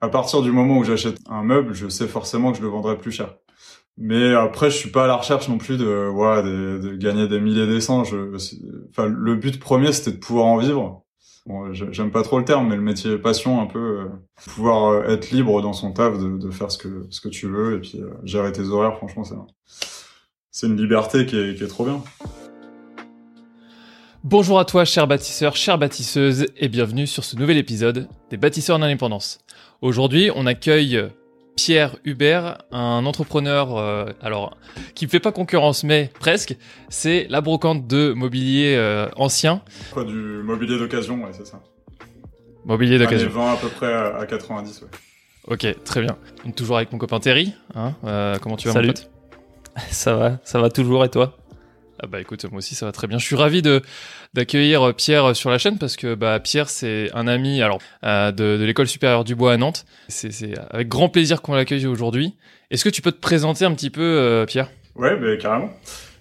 À partir du moment où j'achète un meuble, je sais forcément que je le vendrai plus cher. Mais après, je suis pas à la recherche non plus de, ouais, de, gagner des milliers des enfin, le but premier, c'était de pouvoir en vivre. J'aime pas trop le terme, mais le métier passion un peu, euh, pouvoir euh, être libre dans son taf, de, faire ce que tu veux et puis euh, gérer tes horaires. Franchement, c'est c'est une liberté qui est, trop bien. Bonjour à toi, cher bâtisseur, chère bâtisseuse, et bienvenue sur ce nouvel épisode des bâtisseurs en indépendance. Aujourd'hui, on accueille Pierre Hubert, un entrepreneur, euh, alors qui ne fait pas concurrence, mais presque. C'est la brocante de mobilier euh, ancien. Quoi, du mobilier d'occasion, ouais, c'est ça. Mobilier d'occasion. vend à peu près à, 90, ouais. Ok, très bien. toujours avec mon copain Terry. Hein euh, comment tu vas, Salut. mon pote? Ça va, ça va toujours, et toi? Ah bah écoute, moi aussi ça va très bien. Je suis ravi de d'accueillir Pierre sur la chaîne parce que bah Pierre c'est un ami alors euh, de, de l'école supérieure du Bois à Nantes. C'est c'est avec grand plaisir qu'on l'accueille aujourd'hui. Est-ce que tu peux te présenter un petit peu euh, Pierre? Ouais, bah, carrément.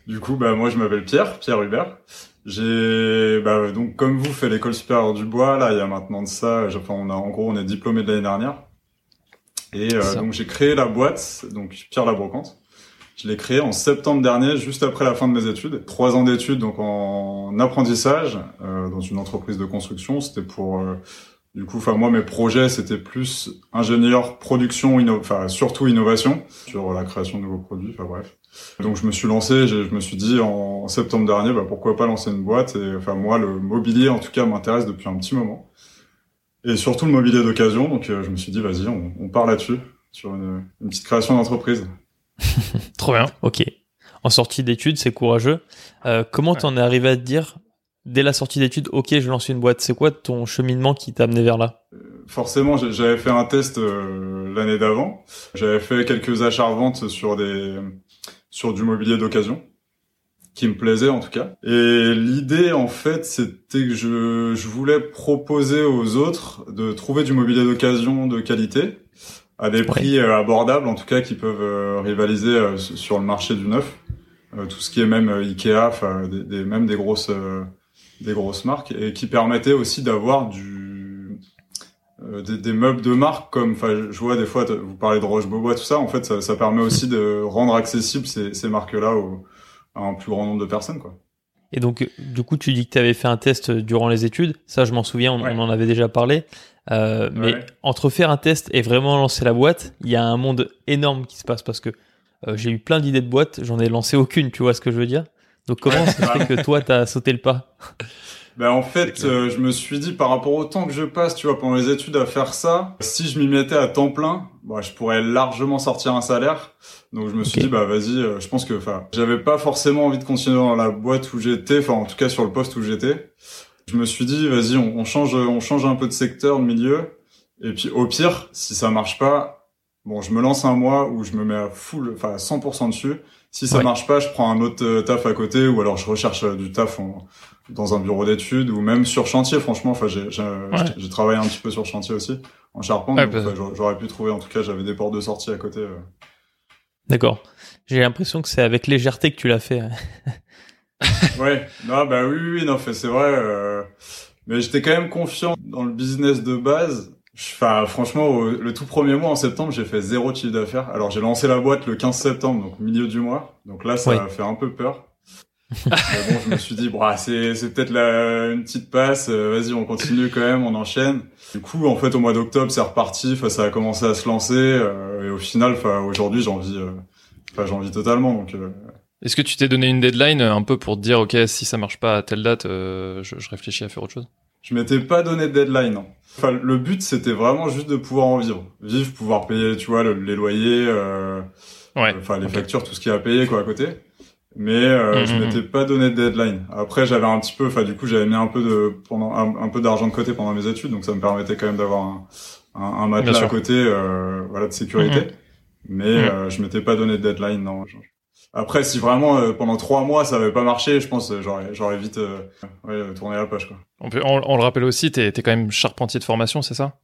Du coup, bah moi je m'appelle Pierre, Pierre Hubert. J'ai bah donc comme vous fait l'école supérieure du Bois là, il y a maintenant de ça, enfin on a en gros on est diplômé de l'année dernière. Et euh, donc j'ai créé la boîte, donc Pierre la brocante. Je l'ai créé en septembre dernier, juste après la fin de mes études. Trois ans d'études, donc en apprentissage euh, dans une entreprise de construction. C'était pour, euh, du coup, enfin moi mes projets c'était plus ingénieur, production, enfin surtout innovation sur la création de nouveaux produits. Enfin bref. Donc je me suis lancé, je, me suis dit en septembre dernier, bah, pourquoi pas lancer une boîte. Et enfin moi le mobilier en tout cas m'intéresse depuis un petit moment. Et surtout le mobilier d'occasion. Donc euh, je me suis dit vas-y, on, on part là-dessus sur une, une petite création d'entreprise. Trop bien. Ok. En sortie d'études, c'est courageux. Euh, comment t'en es arrivé à te dire, dès la sortie d'études, ok, je lance une boîte C'est quoi ton cheminement qui t'a amené vers là? Forcément, j'avais fait un test euh, l'année d'avant. J'avais fait quelques achats-reventes sur des sur du mobilier d'occasion qui me plaisait en tout cas. Et l'idée en fait, c'était que je, je voulais proposer aux autres de trouver du mobilier d'occasion de qualité à des prix euh, abordables en tout cas qui peuvent euh, rivaliser euh, sur le marché du neuf tout ce qui est même Ikea enfin des, des, même des grosses des grosses marques et qui permettaient aussi d'avoir du des, des, meubles de marque comme enfin je vois des fois vous parlez de Roche Beaubois tout ça en fait ça, ça permet aussi de rendre accessible ces, ces marques là au, à un plus grand nombre de personnes quoi et donc, du coup, tu dis que tu avais fait un test durant les études. Ça, je m'en souviens, on, on, en avait déjà parlé. Euh, mais entre faire un test et vraiment lancer la boîte, il y a un monde énorme qui se passe parce que euh, j'ai eu plein d'idées de boîtes, j'en ai lancé aucune, tu vois ce que je veux dire? Donc comment ça fait que toi, t'as sauté le pas? Ben en fait, euh, je me suis dit par rapport au temps que je passe, tu vois, pendant les études à faire ça, si je m'y mettais à temps plein, bah, je pourrais largement sortir un salaire. Donc je me suis dit bah vas-y, euh, je pense que enfin, j'avais pas forcément envie de continuer dans la boîte où j'étais, enfin en tout cas sur le poste où j'étais. Je me suis dit vas-y, on, on, change on change un peu de secteur, de milieu et puis au pire, si ça marche pas, bon, je me lance un mois où je me mets à full enfin à 100% dessus. Si ça marche pas, je prends un autre euh, taf à côté ou alors je recherche du taf en, dans un bureau d'études ou même sur chantier. Franchement, enfin, j'ai j'ai travaillé un petit peu sur chantier aussi en charpente. bah, j'aurais pu trouver. En tout cas, j'avais des portes de sortie à côté. Euh. D'accord. J'ai l'impression que c'est avec légèreté que tu l'as fait. ouais. Non, bah oui, oui, non, c'est vrai. Euh... Mais j'étais quand même confiant dans le business de base. Enfin, franchement, le tout premier mois en septembre, j'ai fait zéro chiffre d'affaires. Alors, j'ai lancé la boîte le 15 septembre, donc milieu du mois. Donc là, ça a fait un peu peur mais bon, je me suis dit, bon, ah, c'est, c'est peut-être la, une petite passe. Euh, vas-y, on continue quand même, on enchaîne. Du coup, en fait, au mois d'octobre, c'est reparti. Enfin, ça a commencé à se lancer. Euh, et au final, enfin, aujourd'hui, j'en vis, euh, enfin, j'en vis totalement. Donc. Est-ce que tu t'es donné une deadline un peu pour te dire, ok, si ça marche pas à telle date, je, je, réfléchis à faire autre chose? Je m'étais pas donné de deadline. Non. Enfin, le but, c'était vraiment juste de pouvoir en vivre, vivre, pouvoir payer, tu vois, les loyers, ouais. enfin, les factures, tout ce qu'il y a à payer, quoi, à côté mais euh, je mm-hmm. m'étais pas donné de deadline. Après, j'avais un petit peu, enfin du coup, j'avais mis un peu de pendant un, peu d'argent de côté pendant mes études, donc ça me permettait quand même d'avoir un, un, un matelas à côté, euh, voilà, de sécurité. Mm-hmm. Mais euh, je m'étais pas donné de deadline, non. Après, si vraiment euh, pendant trois mois ça avait pas marché, je pense j'aurais j'aurais vite ouais, tourné la page quoi. On, peut, on, on le rappelle aussi, t'es es quand même charpentier de formation, c'est ça?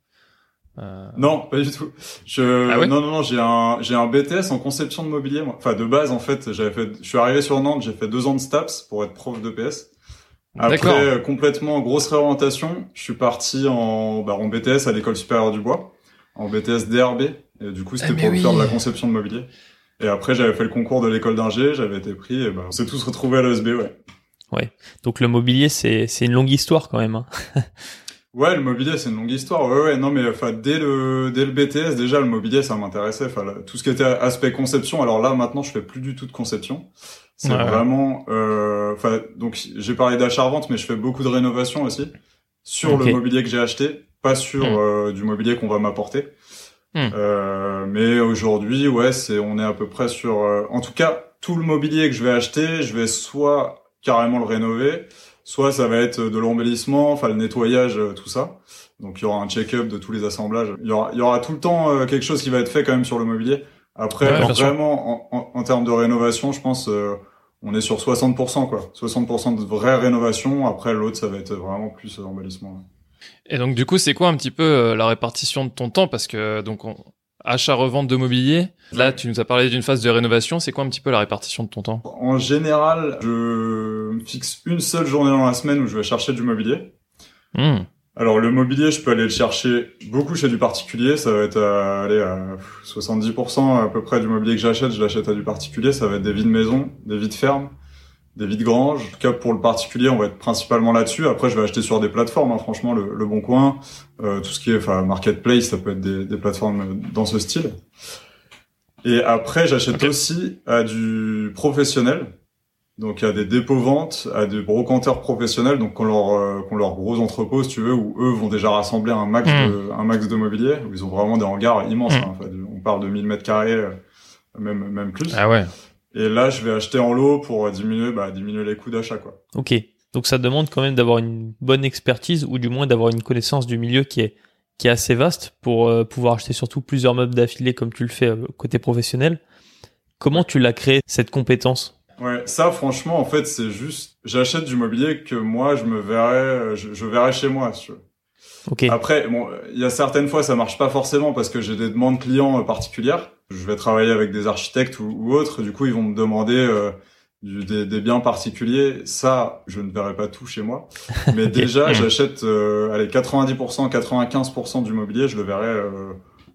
Euh... Non, pas du tout. Je ah non non non, j'ai un j'ai un BTS en conception de mobilier. Moi. Enfin de base en fait, j'avais fait. Je suis arrivé sur Nantes, j'ai fait deux ans de STAPS pour être prof de PS. Après complètement grosse réorientation, je suis parti en bah, en BTS à l'école supérieure du bois en BTS DRB. Et du coup, c'était Ah, pour oui. faire de la conception de mobilier. Et après, j'avais fait le concours de l'école d'ingé, j'avais été pris, et ben, on s'est tous retrouvés à l'ESB, ouais. Donc le mobilier, c'est c'est une longue histoire quand même. hein. Ouais, le mobilier, c'est une longue histoire. Ouais, ouais, non, mais enfin, dès le dès le BTS, déjà, le mobilier, ça m'intéressait. Enfin, tout ce qui était aspect conception. Alors là, maintenant, je fais plus du tout de conception. C'est Ouais, ouais. vraiment, euh, enfin, donc j'ai parlé d'achat-revente, mais je fais beaucoup de rénovation aussi sur le mobilier que j'ai acheté, pas sur Hmm. euh, du mobilier qu'on va m'apporter. Hmm. Euh, mais aujourd'hui, ouais, c'est, on est à peu près sur, euh, en tout cas, tout le mobilier que je vais acheter, je vais soit carrément le rénover, soit ça va être de l'embellissement, enfin le nettoyage, euh, tout ça. Donc il y aura un check-up de tous les assemblages. Il y aura, il y aura tout le temps euh, quelque chose qui va être fait quand même sur le mobilier. Après, Ouais, vraiment, en, en, en termes de rénovation, je pense, euh, on est sur 60%, quoi. 60% de vraie rénovation. Après, l'autre, ça va être vraiment plus embellissement. Et donc du coup, c'est quoi un petit peu euh, la répartition de ton temps? Parce que donc on... achat-revente de mobilier. Là, tu nous as parlé d'une phase de rénovation. C'est quoi un petit peu la répartition de ton temps? En général, je me fixe une seule journée dans la semaine où je vais chercher du mobilier. Hmm. Alors le mobilier, je peux aller le chercher beaucoup chez du particulier. Ça va être à, aller à 70% à peu près du mobilier que j'achète, je l'achète à du particulier. Ça va être des vies de maison, des vies de ferme, des vies de grange. En tout cas pour le particulier, on va être principalement là-dessus. Après, je vais acheter sur des plateformes. hein. Franchement, le, le Bon Coin, euh, tout ce qui est, enfin marketplace, ça peut être des, des plateformes dans ce style. Et après, j'achète aussi à du professionnel. Donc à des dépôts ventes, à des brocanteurs professionnels, donc qu'on leur euh, qu'on leur gros entrepôts, si tu veux, où eux vont déjà rassembler un max de un max de mobilier, où ils ont vraiment des hangars immenses. Mm. hein. Enfin, on parle de 1000 mètres carrés, euh, même même plus. Ah ouais. Et là, je vais acheter en lot pour euh, diminuer bah, diminuer les coûts d'achat quoi. Ok. Donc ça demande quand même d'avoir une bonne expertise ou du moins d'avoir une connaissance du milieu qui est qui est assez vaste pour euh, pouvoir acheter surtout plusieurs meubles d'affilée comme tu le fais euh, côté professionnel. Comment tu l'as créé cette compétence? Ouais, ça franchement en fait c'est juste j'achète du mobilier que moi je me verrais je, je verrais chez moi. Si tu veux. Ok. Après, bon, il y a certaines fois ça marche pas forcément parce que j'ai des demandes clients particulières. Je vais travailler avec des architectes ou, ou autres, du coup ils vont me demander euh, du- des, des biens particuliers. Ça, je ne verrai pas tout chez moi. Mais déjà, j'achète, euh, allez, 90%, 95% du mobilier, je le verrai euh,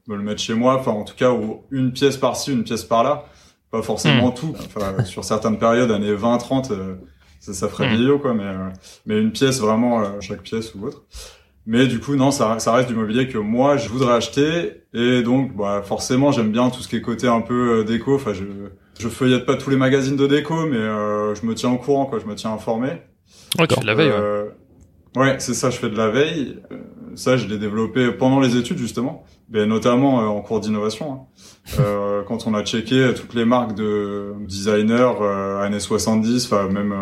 me le mettre chez moi. Enfin, en tout cas, ou une pièce par-ci, une pièce par-là. Pas forcément tout. Enfin, sur certaines périodes, années 20, 30, euh, ça, ça ferait vieillot, quoi. Mais, euh, mais une pièce vraiment, euh, chaque pièce ou autre. Mais du coup, non, ça, ça reste du mobilier que moi, je voudrais acheter. Et donc, bah, forcément, j'aime bien tout ce qui est côté un peu euh, déco. Enfin, je, je feuillette pas tous les magazines de déco, mais euh, je me tiens au courant, quoi. Je me tiens informé. Ouais, tu fais de la veille. ouais. Euh, ouais, c'est ça, je fais de la veille. Ça, je l'ai développé pendant les études, justement. Mais notamment euh, en cours d'innovation. hein. Euh, quand on a checké toutes les marques de designers euh, années 70, enfin même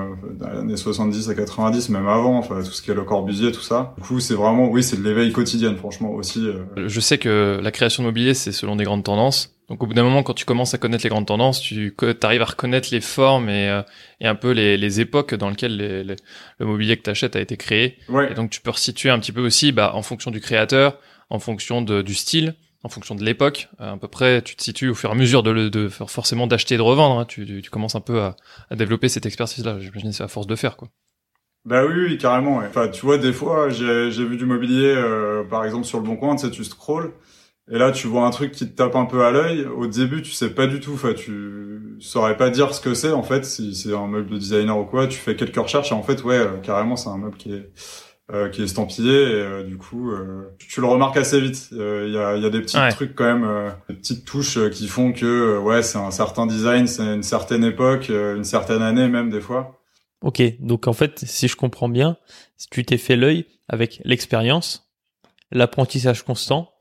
années 70 à 90, même avant, enfin tout ce qui est Le Corbusier, tout ça. Du coup, c'est vraiment, oui, c'est de l'éveil quotidien, franchement aussi. Je sais que la création de mobilier, c'est selon des grandes tendances. Donc au bout d'un moment, quand tu commences à connaître les grandes tendances, tu arrives à reconnaître les formes et, euh, et un peu les, les époques dans lesquelles les- les- le mobilier que tu achètes a été créé. Ouais, Et donc tu peux resituer un petit peu aussi bah, en fonction du créateur, en fonction de, du style, en fonction de l'époque. Euh, à peu près, tu te situes au fur et à mesure de, le- de, forcément d'acheter et de revendre. hein. Tu, tu, tu commences un peu à, à développer cette expertise-là. J'imagine que c'est à force de faire. quoi. Bah oui, oui, carrément. ouais. Enfin, tu vois, des fois, j'ai j'ai vu du mobilier, euh, par exemple sur le bon coin, tu sais, tu scrolls, et là, tu vois un truc qui te tape un peu à l'œil. Au début, tu sais pas du tout. Enfin, tu saurais pas dire ce que c'est en fait, si c'est un meuble de designer ou quoi. Tu fais quelques recherches et en fait, ouais, euh, carrément, c'est un meuble qui est euh, qui est estampillé et euh, du coup, euh, tu le remarques assez vite. Euh, Il y a il y a des petits Ouais. trucs quand même, euh, des petites touches qui font que euh, ouais, c'est un certain design, c'est une certaine époque, une certaine année même des fois. Ok. Donc en fait, si je comprends bien, si tu t'es fait l'œil avec l'expérience, l'apprentissage constant,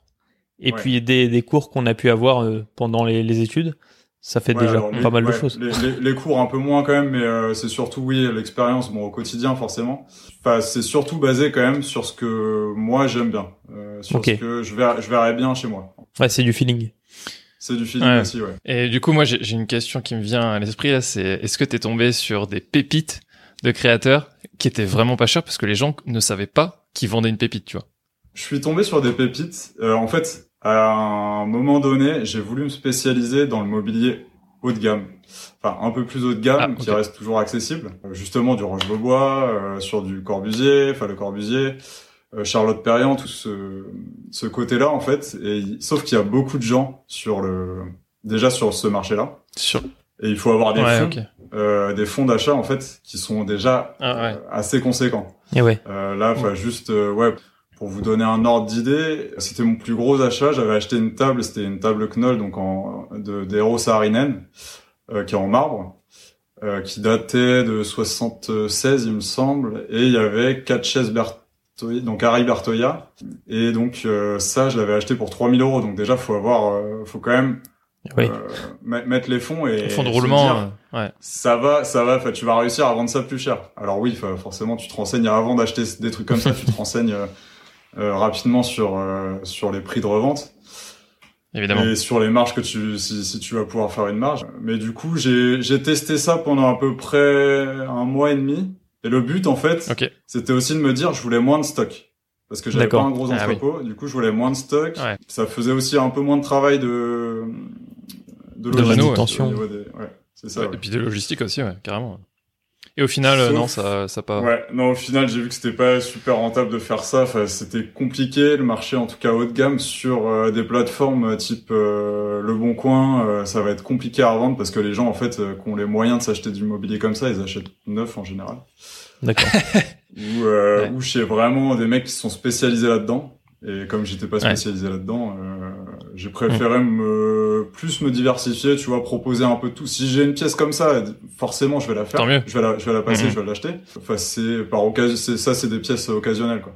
et Ouais. puis des, des cours qu'on a pu avoir euh, pendant les, les études, ça fait Ouais, déjà alors, les- pas mal de choses. Les, les- les cours un peu moins quand même, mais euh, c'est surtout oui l'expérience, bon au quotidien forcément. Enfin c'est surtout basé quand même sur ce que moi j'aime bien, euh, sur ce que je verrais, je verrais bien chez moi. Ouais, c'est du feeling. C'est du feeling Ouais. aussi, ouais. Et du coup, moi, j'ai j'ai une question qui me vient à l'esprit là. C'est est-ce que t'es tombé sur des pépites de créateurs qui étaient vraiment pas chères parce que les gens ne savaient pas qu'ils vendaient une pépite, tu vois? Je suis tombé sur des pépites. Euh, en fait, à un moment donné, j'ai voulu me spécialiser dans le mobilier haut de gamme. Enfin, un peu plus haut de gamme, Ah, qui reste toujours accessible. Euh, justement, du Roche-Beaubois, euh, sur du Corbusier, enfin le Corbusier. Charlotte Perriand, tout ce, ce côté-là en fait. Et sauf qu'il y a beaucoup de gens sur le déjà sur ce marché-là. Sur... Et il faut avoir des fonds, euh, des fonds d'achat en fait qui sont déjà ah, euh, assez conséquents. Et ouais. Euh, là, enfin juste euh, ouais. Pour vous donner un ordre d'idée, c'était mon plus gros achat. J'avais acheté une table, c'était une table Knoll, donc en de d'Eero Saarinen, qui est en marbre, qui datait de 76, il me semble, et il y avait quatre chaises Bertoya, donc Harry Bertoya, et donc ça, je l'avais acheté pour 3000 euros. Donc déjà, faut avoir, faut quand même oui. euh, mettre les fonds et fonds de roulement dire, euh, ouais. ça va ça va tu vas réussir à vendre ça plus cher alors oui forcément tu te renseignes avant d'acheter des trucs comme ça tu te renseignes euh, euh, rapidement sur euh, sur les prix de revente évidemment et sur les marges que tu si, si tu vas pouvoir faire une marge mais du coup j'ai j'ai testé ça pendant à peu près un mois et demi et le but en fait okay. c'était aussi de me dire je voulais moins de stock parce que j'avais pas un gros entrepôt ah, oui. du coup je voulais moins de stock ouais. ça faisait aussi un peu moins de travail de de, de manutention. Des... Ouais, c'est ça. Ouais, ouais. Et puis de logistique aussi, ouais, carrément. Et au final, Sauf... non, ça, ça pas. Ouais, non, au final, j'ai vu que c'était pas super rentable de faire ça. Enfin, c'était compliqué le marché, en tout cas haut de gamme, sur euh, des plateformes type euh, Le Bon Coin. Euh, ça va être compliqué à revendre parce que les gens, en fait, euh, qui ont les moyens de s'acheter du mobilier comme ça, ils achètent neuf en général. D'accord. ou, ouais. ou chez vraiment des mecs qui sont spécialisés là-dedans. Et comme j'étais pas spécialisé ouais. là-dedans, euh, j'ai préféré mmh. me plus me diversifier, tu vois, proposer un peu tout. Si j'ai une pièce comme ça, forcément je vais la faire. Tant mieux. Je vais la, je vais la passer, mmh. je vais l'acheter. Enfin, c'est par occasion, c'est ça, c'est des pièces occasionnelles, quoi.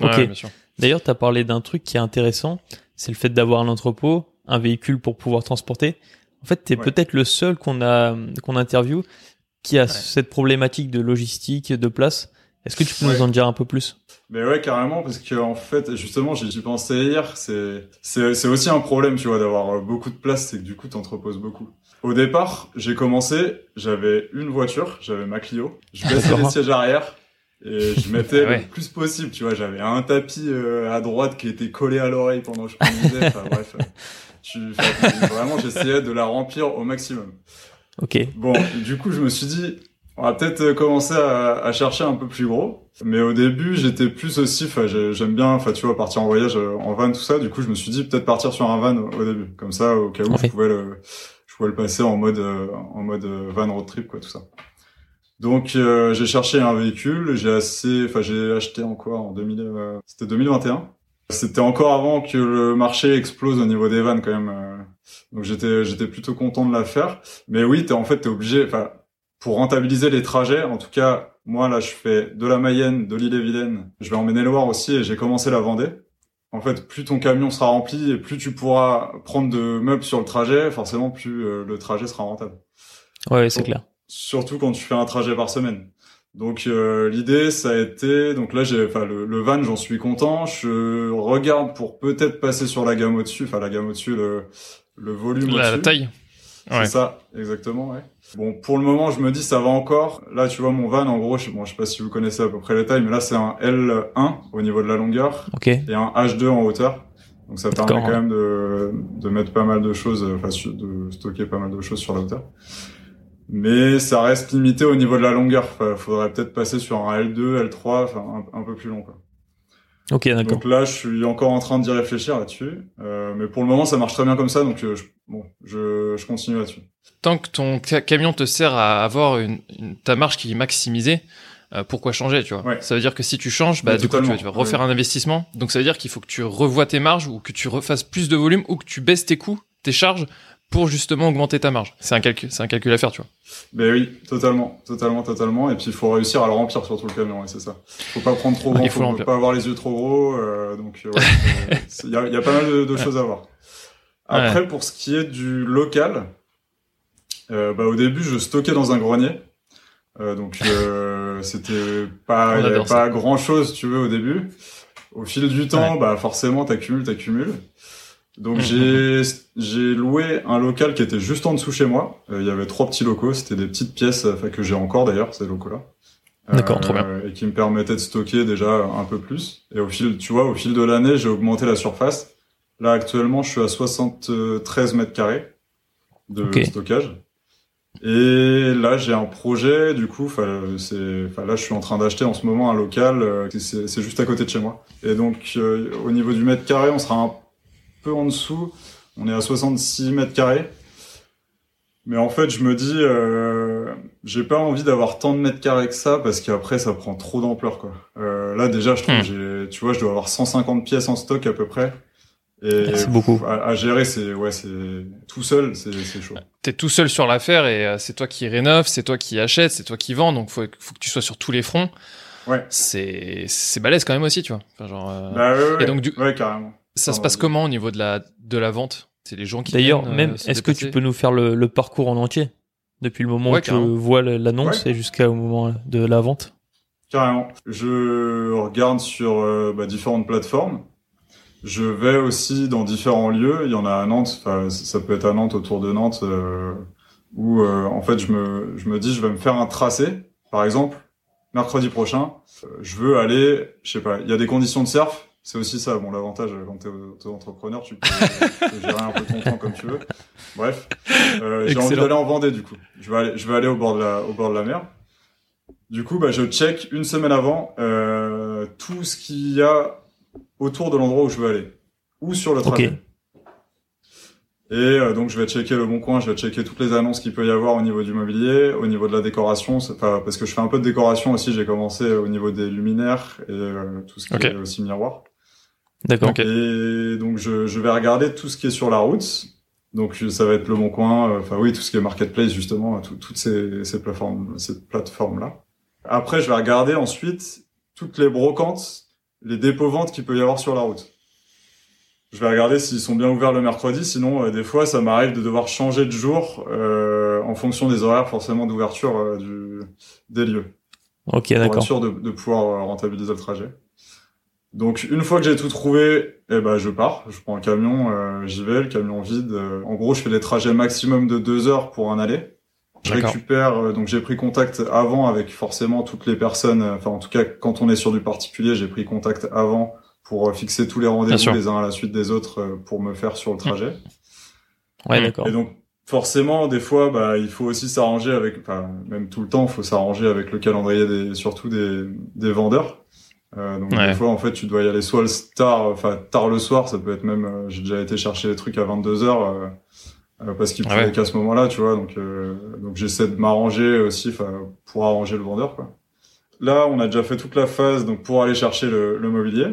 Ok. Ouais, D'ailleurs, tu as parlé d'un truc qui est intéressant, c'est le fait d'avoir un entrepôt, un véhicule pour pouvoir transporter. En fait, t'es ouais. peut-être le seul qu'on a qu'on interview qui a cette problématique de logistique, de place. Est-ce que tu peux nous en dire un peu plus? Mais ouais, carrément, parce que en fait, justement, j'y pensais hier. C'est c'est aussi un problème, tu vois, d'avoir beaucoup de place, c'est que du coup, t'entreposes beaucoup. Au départ, j'ai commencé, j'avais une voiture, j'avais ma Clio, je baissais les sièges arrière et je mettais ouais. le plus possible, tu vois. J'avais un tapis euh, à droite qui était collé à l'oreille pendant que je conduisais. Enfin bref, tu, vraiment, j'essayais de la remplir au maximum. Ok. Bon, du coup, je me suis dit, on va peut-être commencer à, à, chercher un peu plus gros. Mais au début, j'étais plus aussi, enfin, j'aime bien, enfin, tu vois, partir en voyage en van, tout ça. Du coup, je me suis dit peut-être partir sur un van au, début, comme ça, au cas où okay. je pouvais le, je pouvais le passer en mode, en mode van road trip, quoi, tout ça. Donc, euh, j'ai cherché un véhicule. J'ai assez, enfin, j'ai acheté en quoi en 2000, euh, c'était 2021. C'était encore avant que le marché explose au niveau des vannes, quand même. Euh. donc, j'étais, j'étais plutôt content de la faire. Mais oui, t'es en fait, t'es obligé, enfin pour rentabiliser les trajets, en tout cas, moi là, je fais de la Mayenne, de l'île-et-Vilaine. Je vais en Maine-et-Loire aussi et j'ai commencé la Vendée. En fait, plus ton camion sera rempli et plus tu pourras prendre de meubles sur le trajet, forcément, plus euh, le trajet sera rentable. Ouais, c'est clair. Surtout quand tu fais un trajet par semaine. Donc euh, l'idée, ça a été, donc là, j'ai, enfin le, le, van, j'en suis content. Je regarde pour peut-être passer sur la gamme au-dessus, enfin la gamme au-dessus, le, le volume la, au-dessus. La taille. C'est ça, exactement, ouais. Bon, pour le moment, je me dis ça va encore. Là, tu vois, mon van, en gros, je, bon, je sais pas si vous connaissez à peu près les tailles, mais là, c'est un L1 au niveau de la longueur okay. et un H2 en hauteur. Donc, ça permet quand même de, de mettre pas mal de choses, enfin, de stocker pas mal de choses sur la hauteur. Mais ça reste limité au niveau de la longueur. Faudrait peut-être passer sur un L2, L3, enfin, un, un peu plus long, quoi. Ok, d'accord. Donc là, je suis encore en train d'y réfléchir là-dessus, euh, mais pour le moment, ça marche très bien comme ça, donc euh, je, bon, je, je continue là-dessus. Tant que ton camion te sert à avoir une, une ta marge qui est maximisée, euh, pourquoi changer, tu vois? Ouais. Ça veut dire que si tu changes, bah du coup, tu, tu vas refaire ouais. un investissement. Donc ça veut dire qu'il faut que tu revoies tes marges ou que tu refasses plus de volume ou que tu baisses tes coûts, tes charges pour justement augmenter ta marge. C'est un calcul, c'est un calcul à faire, tu vois. Ben oui, totalement, totalement, totalement. Et puis il faut réussir à le remplir surtout le camion, ouais, c'est ça. Faut pas prendre trop grand, faut, faut pas avoir les yeux trop gros. Euh, donc il ouais, y, a, y, a, pas mal de, de choses à voir. Après, ouais. pour ce qui est du local, euh, bah, au début je stockais dans un grenier. Euh, donc c'était pas, y avait pas grand chose, tu veux, au début. Au fil du temps, bah forcément t'accumules, t'accumules. Donc j'ai j'ai loué un local qui était juste en dessous chez moi. Euh, il y avait trois petits locaux, c'était des petites pièces, enfin que j'ai encore d'ailleurs ces locaux-là. D'accord, euh, trop bien. Et qui me permettaient de stocker déjà un peu plus. Et au fil, tu vois, au fil de l'année, j'ai augmenté la surface. Là actuellement, je suis à 73 mètres carrés de okay. stockage. Et là, j'ai un projet, du coup, c'est, là, je suis en train d'acheter en ce moment un local, euh, c'est juste à côté de chez moi. Et donc, euh, au niveau du mètre carré, on sera un peu en dessous. On est à 66 mètres carrés. Mais en fait, je me dis, euh, j'ai pas envie d'avoir tant de mètres carrés que ça parce qu'après, ça prend trop d'ampleur, quoi. Euh, là, déjà, je trouve, hmm. tu vois, je dois avoir 150 pièces en stock à peu près. Et c'est beaucoup. À, gérer, c'est ouais, c'est tout seul, c'est chaud. T'es tout seul sur l'affaire et euh, c'est toi qui rénove, c'est toi qui achète, c'est toi qui vend, donc faut faut que tu sois sur tous les fronts. Ouais. C'est c'est balèze quand même aussi, tu vois. Enfin, genre. Euh, bah ouais, ouais, et donc du ouais, carrément. Ça se passe comment au niveau de la de la vente? C'est les gens qui. D'ailleurs, même euh, est-ce que tu peux nous faire le, le, parcours en entier? Depuis le moment où tu vois l'annonce et jusqu'au moment de la vente? Carrément. Je regarde sur bah, différentes plateformes. Je vais aussi dans différents lieux. Il y en a à Nantes. Enfin, ça peut être à Nantes, autour de Nantes, euh, où euh, en fait je me je me dis je vais me faire un tracé. Par exemple, mercredi prochain, euh, je veux aller, je sais pas. Il y a des conditions de surf. C'est aussi ça. Bon, l'avantage quand t'es auto-entrepreneur, tu peux, gérer un peu ton temps comme tu veux. Bref, euh, j'ai envie d'aller en Vendée du coup. Je vais aller, je vais aller au bord de la au bord de la mer. Du coup, bah, je check une semaine avant euh, tout ce qu'il y a autour de l'endroit où je veux aller ou sur le trajet. Et euh, donc je vais checker le bon coin, je vais checker toutes les annonces qu'il peut y avoir au niveau du mobilier, au niveau de la décoration, parce que je fais un peu de décoration aussi. J'ai commencé au niveau des luminaires et euh, tout ce qui est aussi miroir. D'accord. Et donc je, je, vais regarder tout ce qui est sur la route. Donc ça va être le bon coin, euh, enfin oui, tout ce qui est marketplace justement, toutes ces, ces plateformes, ces plateformes là. Après je vais regarder ensuite toutes les brocantes les dépôts ventes qu'il peut y avoir sur la route. Je vais regarder s'ils sont bien ouverts le mercredi, sinon euh, des fois ça m'arrive de devoir changer de jour euh, en fonction des horaires forcément d'ouverture euh, du des lieux. Ok, d'accord. Pour être sûr de, de pouvoir euh, rentabiliser le trajet. Donc une fois que j'ai tout trouvé, eh ben je pars, je prends un camion, j'y vais, le camion vide. en gros, je fais des trajets maximum de deux heures pour un aller. Je récupère, euh, donc j'ai pris contact avant avec forcément toutes les personnes, euh, enfin en tout cas quand on est sur du particulier, j'ai pris contact avant pour euh, fixer tous les rendez-vous les uns à la suite des autres pour me faire sur le trajet. Ouais, d'accord. Et donc forcément, des fois, bah, il faut aussi s'arranger avec, enfin même tout le temps, il faut s'arranger avec le calendrier des, surtout des, des vendeurs. Euh, donc des fois, en fait, tu dois y aller soit le tard, enfin tard le soir, ça peut être même, j'ai déjà été chercher les trucs à 22 heures. Euh, parce qu'il pouvait qu'à ce moment-là, tu vois. Donc, euh, donc j'essaie de m'arranger aussi, enfin, pour arranger le vendeur, quoi. Là, on a déjà fait toute la phase, donc pour aller chercher le, le mobilier.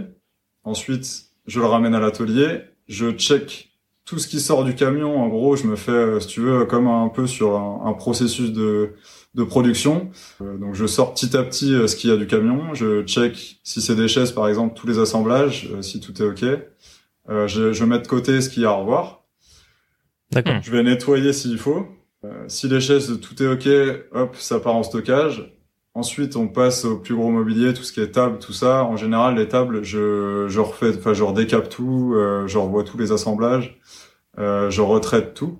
Ensuite, je le ramène à l'atelier, je check tout ce qui sort du camion. En gros, je me fais, euh, si tu veux, comme un peu sur un, un processus de de production. donc, je sors petit à petit ce qu'il y a du camion. Je check si c'est des chaises, par exemple, tous les assemblages, si tout est ok. je, je mets de côté ce qu'il y a à revoir. D'accord. Je vais nettoyer s'il faut. Euh, si les chaises, tout est OK, hop, ça part en stockage. Ensuite, on passe au plus gros mobilier, tout ce qui est table, tout ça. En général, les tables, je, je refais, enfin, je redécape tout, euh, je revois tous les assemblages, euh, je retraite tout.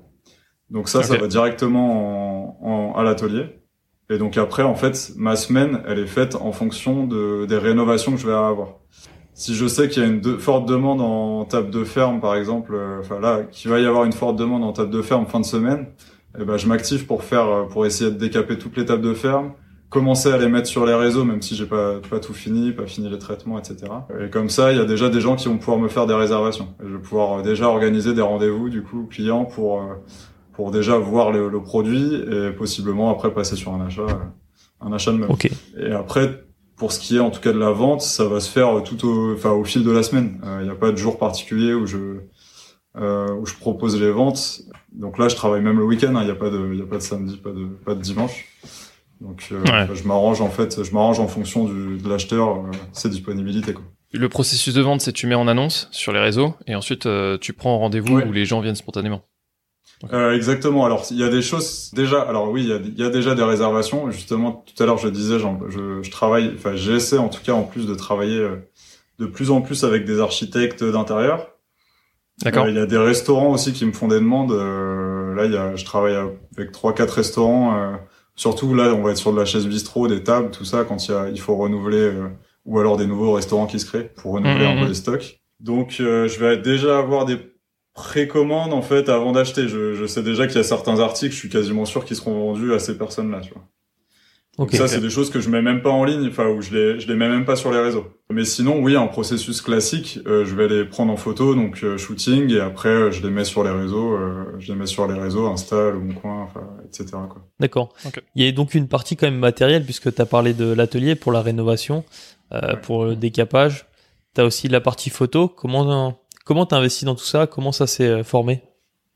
Donc ça, ça va directement en, en, à l'atelier. Et donc après, en fait, ma semaine, elle est faite en fonction de, des rénovations que je vais avoir si je sais qu'il y a une forte demande en table de ferme, par exemple, euh, enfin là, qu'il va y avoir une forte demande en table de ferme fin de semaine, eh ben je m'active pour faire, euh, pour essayer de décaper toutes les tables de ferme, commencer à les mettre sur les réseaux, même si j'ai pas pas tout fini, pas fini les traitements, etc. Et comme ça, il y a déjà des gens qui vont pouvoir me faire des réservations. Et je vais pouvoir euh, déjà organiser des rendez-vous du coup clients pour pour déjà voir le, le, produit et possiblement après passer sur un achat, un achat de meubles. Et après pour ce qui est en tout cas de la vente, ça va se faire tout au, enfin au fil de la semaine. Il euh, n'y a pas de jour particulier où je euh, où je propose les ventes. Donc là, je travaille même le week-end. Il hein. n'y a pas de il a pas de samedi, pas de pas de dimanche. Donc euh, je m'arrange en fait, je m'arrange en fonction du, de l'acheteur, euh, ses disponibilités quoi. Le processus de vente, c'est tu mets en annonce sur les réseaux et ensuite euh, tu prends rendez-vous où les gens viennent spontanément. Euh, exactement. Alors il y a des choses déjà. Alors oui, il y y a déjà des réservations. Justement, tout à l'heure je disais, je, je travaille. Enfin, j'essaie en tout cas en plus de travailler euh, de plus en plus avec des architectes d'intérieur. D'accord. Euh, il y a des restaurants aussi qui me font des demandes. là, y a, je travaille avec trois quatre restaurants. Surtout là, on va être sur de la chaise bistrot, des tables, tout ça. Quand il y a, il faut renouveler ou alors des nouveaux restaurants qui se créent pour renouveler mmh, un peu mmh. les stocks. Donc, je vais déjà avoir des précommande en fait avant d'acheter. Je, je sais déjà qu'il y a certains articles, je suis quasiment sûr qu'ils seront vendus à ces personnes-là, tu vois. Donc ça, c'est des choses que je mets même pas en ligne, enfin où je les je les mets même pas sur les réseaux. Mais sinon, oui, un processus classique, euh, je vais les prendre en photo, donc euh, shooting, et après euh, je les mets sur les réseaux, je les mets sur les réseaux, Insta, le Bon Coin, enfin, etc. D'accord. Il y a donc une partie quand même matérielle puisque tu as parlé de l'atelier pour la rénovation, pour le décapage. Tu as aussi la partie photo. Comment comment t'as investi dans tout ça? Comment ça s'est formé?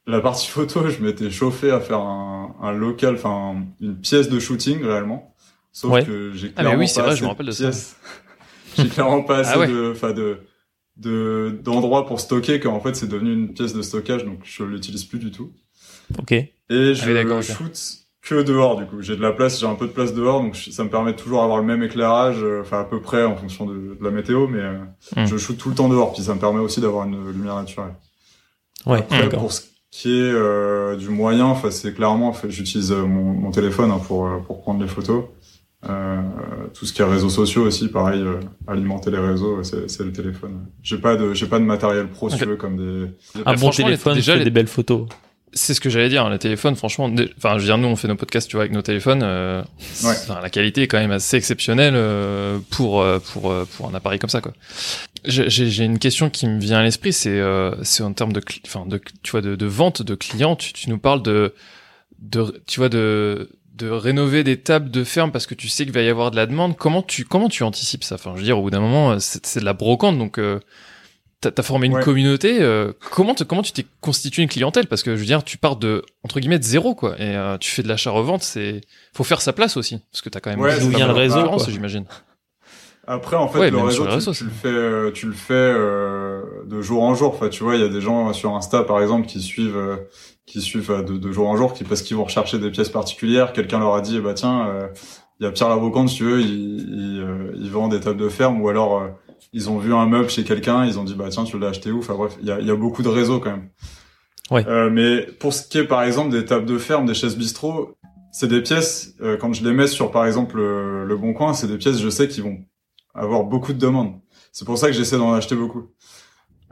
La partie photo, je m'étais chauffé à faire un, un local, enfin une pièce de shooting réellement. Sauf que j'ai clairement ah oui, c'est vrai, je me rappelle de ça. j'ai clairement pas assez ah de, enfin de, de d'endroits pour stocker qu'en fait c'est devenu une pièce de stockage donc je l'utilise plus du tout. Ok. Et je ah shoot que dehors du coup. J'ai de la place, j'ai un peu de place dehors donc ça me permet toujours avoir le même éclairage, euh, enfin à peu près en fonction de, la météo, mais euh, hmm. je shoot tout le temps dehors puis ça me permet aussi d'avoir une lumière naturelle. Ouais. d'accord qui est euh, du moyen. Enfin, c'est clairement, j'utilise euh, mon, mon, téléphone hein, pour euh, pour prendre les photos. Euh, tout ce qui est réseaux sociaux aussi, pareil, alimenter les réseaux, c'est le téléphone. J'ai pas de j'ai pas de matériel pro si tu veux comme des. Un bon téléphone, déjà des belles photos. C'est ce que j'allais dire. Les téléphones, franchement, enfin, je veux dire, nous, on fait nos podcasts, tu vois, avec nos téléphones. Euh, la qualité est quand même assez exceptionnelle euh, pour pour pour un appareil comme ça, quoi. J'ai une question qui me vient à l'esprit, c'est euh, c'est en termes de, enfin de, tu vois, de, de vente de clients. Tu, tu nous parles de, de, tu vois, de de rénover des tables de ferme parce que tu sais qu'il va y avoir de la demande. Comment tu comment tu anticipes ça? Enfin, je veux dire, au bout d'un moment, c'est de la brocante, donc euh, t'as as formé une communauté. Euh, comment te, comment tu t'es constitué une clientèle? Parce que je veux dire, tu pars de entre guillemets de zéro quoi, et euh, tu fais de l'achat-revente. C'est faut faire sa place aussi, parce que t'as quand même ouais, d'où vient le réseau, j'imagine. Après, en fait, le réseau, tu, le fais, euh, tu le fais euh, de jour en jour. Enfin, tu vois, il y a des gens sur Insta, par exemple, qui suivent, euh, qui suivent de, de, jour en jour, qui parce qu'ils vont rechercher des pièces particulières. Quelqu'un leur a dit, eh bah tiens, il y a Pierre Labrocante, si tu veux, il, il, il, vend des tables de ferme, ou alors ils ont vu un meuble chez quelqu'un, ils ont dit, bah tiens, tu l'as acheté où? Enfin bref, il y a, y a beaucoup de réseaux quand même. Ouais. mais pour ce qui est, par exemple, des tables de ferme, des chaises bistrot, c'est des pièces. quand je les mets sur, par exemple, le, le Bon Coin, c'est des pièces, je sais qu'ils vont avoir beaucoup de demandes. C'est pour ça que j'essaie d'en acheter beaucoup.